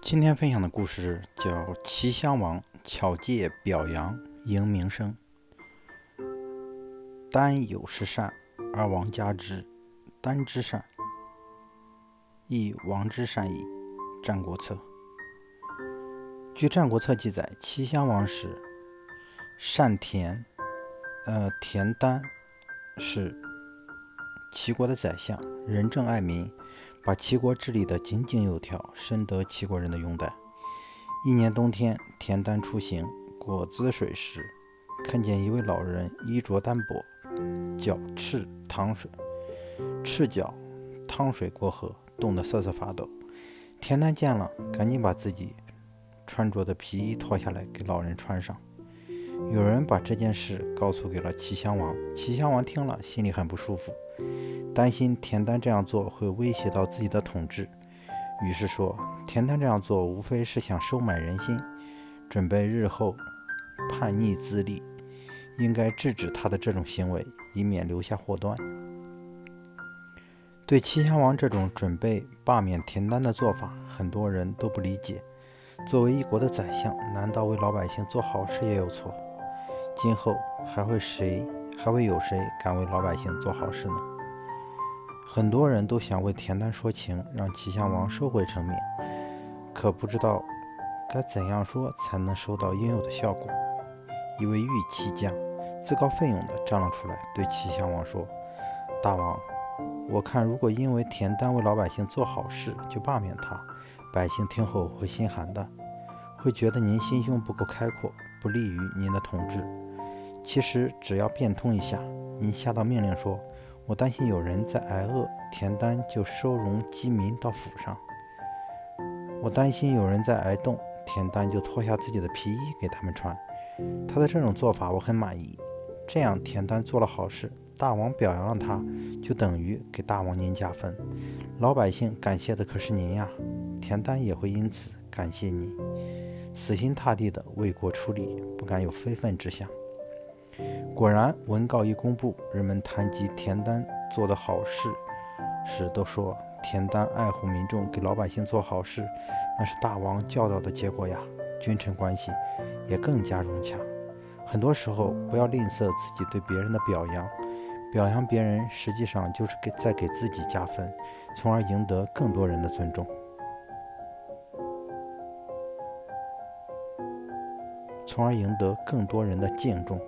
今天分享的故事叫《齐襄王巧借表扬赢名声》。丹有失善，而王加之；丹之善，亦王之善矣。《战国策》据《战国策》记载，齐襄王时，善田，呃，田丹是齐国的宰相，仁政爱民。把齐国治理得井井有条，深得齐国人的拥戴。一年冬天，田丹出行过滋水时，看见一位老人衣着单薄，脚赤淌水，赤脚淌水过河，冻得瑟瑟发抖。田丹见了，赶紧把自己穿着的皮衣脱下来给老人穿上。有人把这件事告诉给了齐襄王，齐襄王听了，心里很不舒服。担心田丹这样做会威胁到自己的统治，于是说：“田丹这样做无非是想收买人心，准备日后叛逆自立，应该制止他的这种行为，以免留下祸端。”对齐襄王这种准备罢免田丹的做法，很多人都不理解。作为一国的宰相，难道为老百姓做好事也有错？今后还会谁还会有谁敢为老百姓做好事呢？很多人都想为田丹说情，让齐襄王收回成命，可不知道该怎样说才能收到应有的效果。一位玉骑将自告奋勇地站了出来，对齐襄王说：“大王，我看如果因为田丹为老百姓做好事就罢免他，百姓听后会心寒的，会觉得您心胸不够开阔，不利于您的统治。其实只要变通一下，您下道命令说。”我担心有人在挨饿，田丹就收容饥民到府上。我担心有人在挨冻，田丹就脱下自己的皮衣给他们穿。他的这种做法我很满意。这样，田丹做了好事，大王表扬了他，就等于给大王您加分。老百姓感谢的可是您呀，田丹也会因此感谢你，死心塌地的为国出力，不敢有非分之想。果然，文告一公布，人们谈及田丹做的好事时，都说田丹爱护民众，给老百姓做好事，那是大王教导的结果呀。君臣关系也更加融洽。很多时候，不要吝啬自己对别人的表扬，表扬别人实际上就是给在给自己加分，从而赢得更多人的尊重，从而赢得更多人的敬重。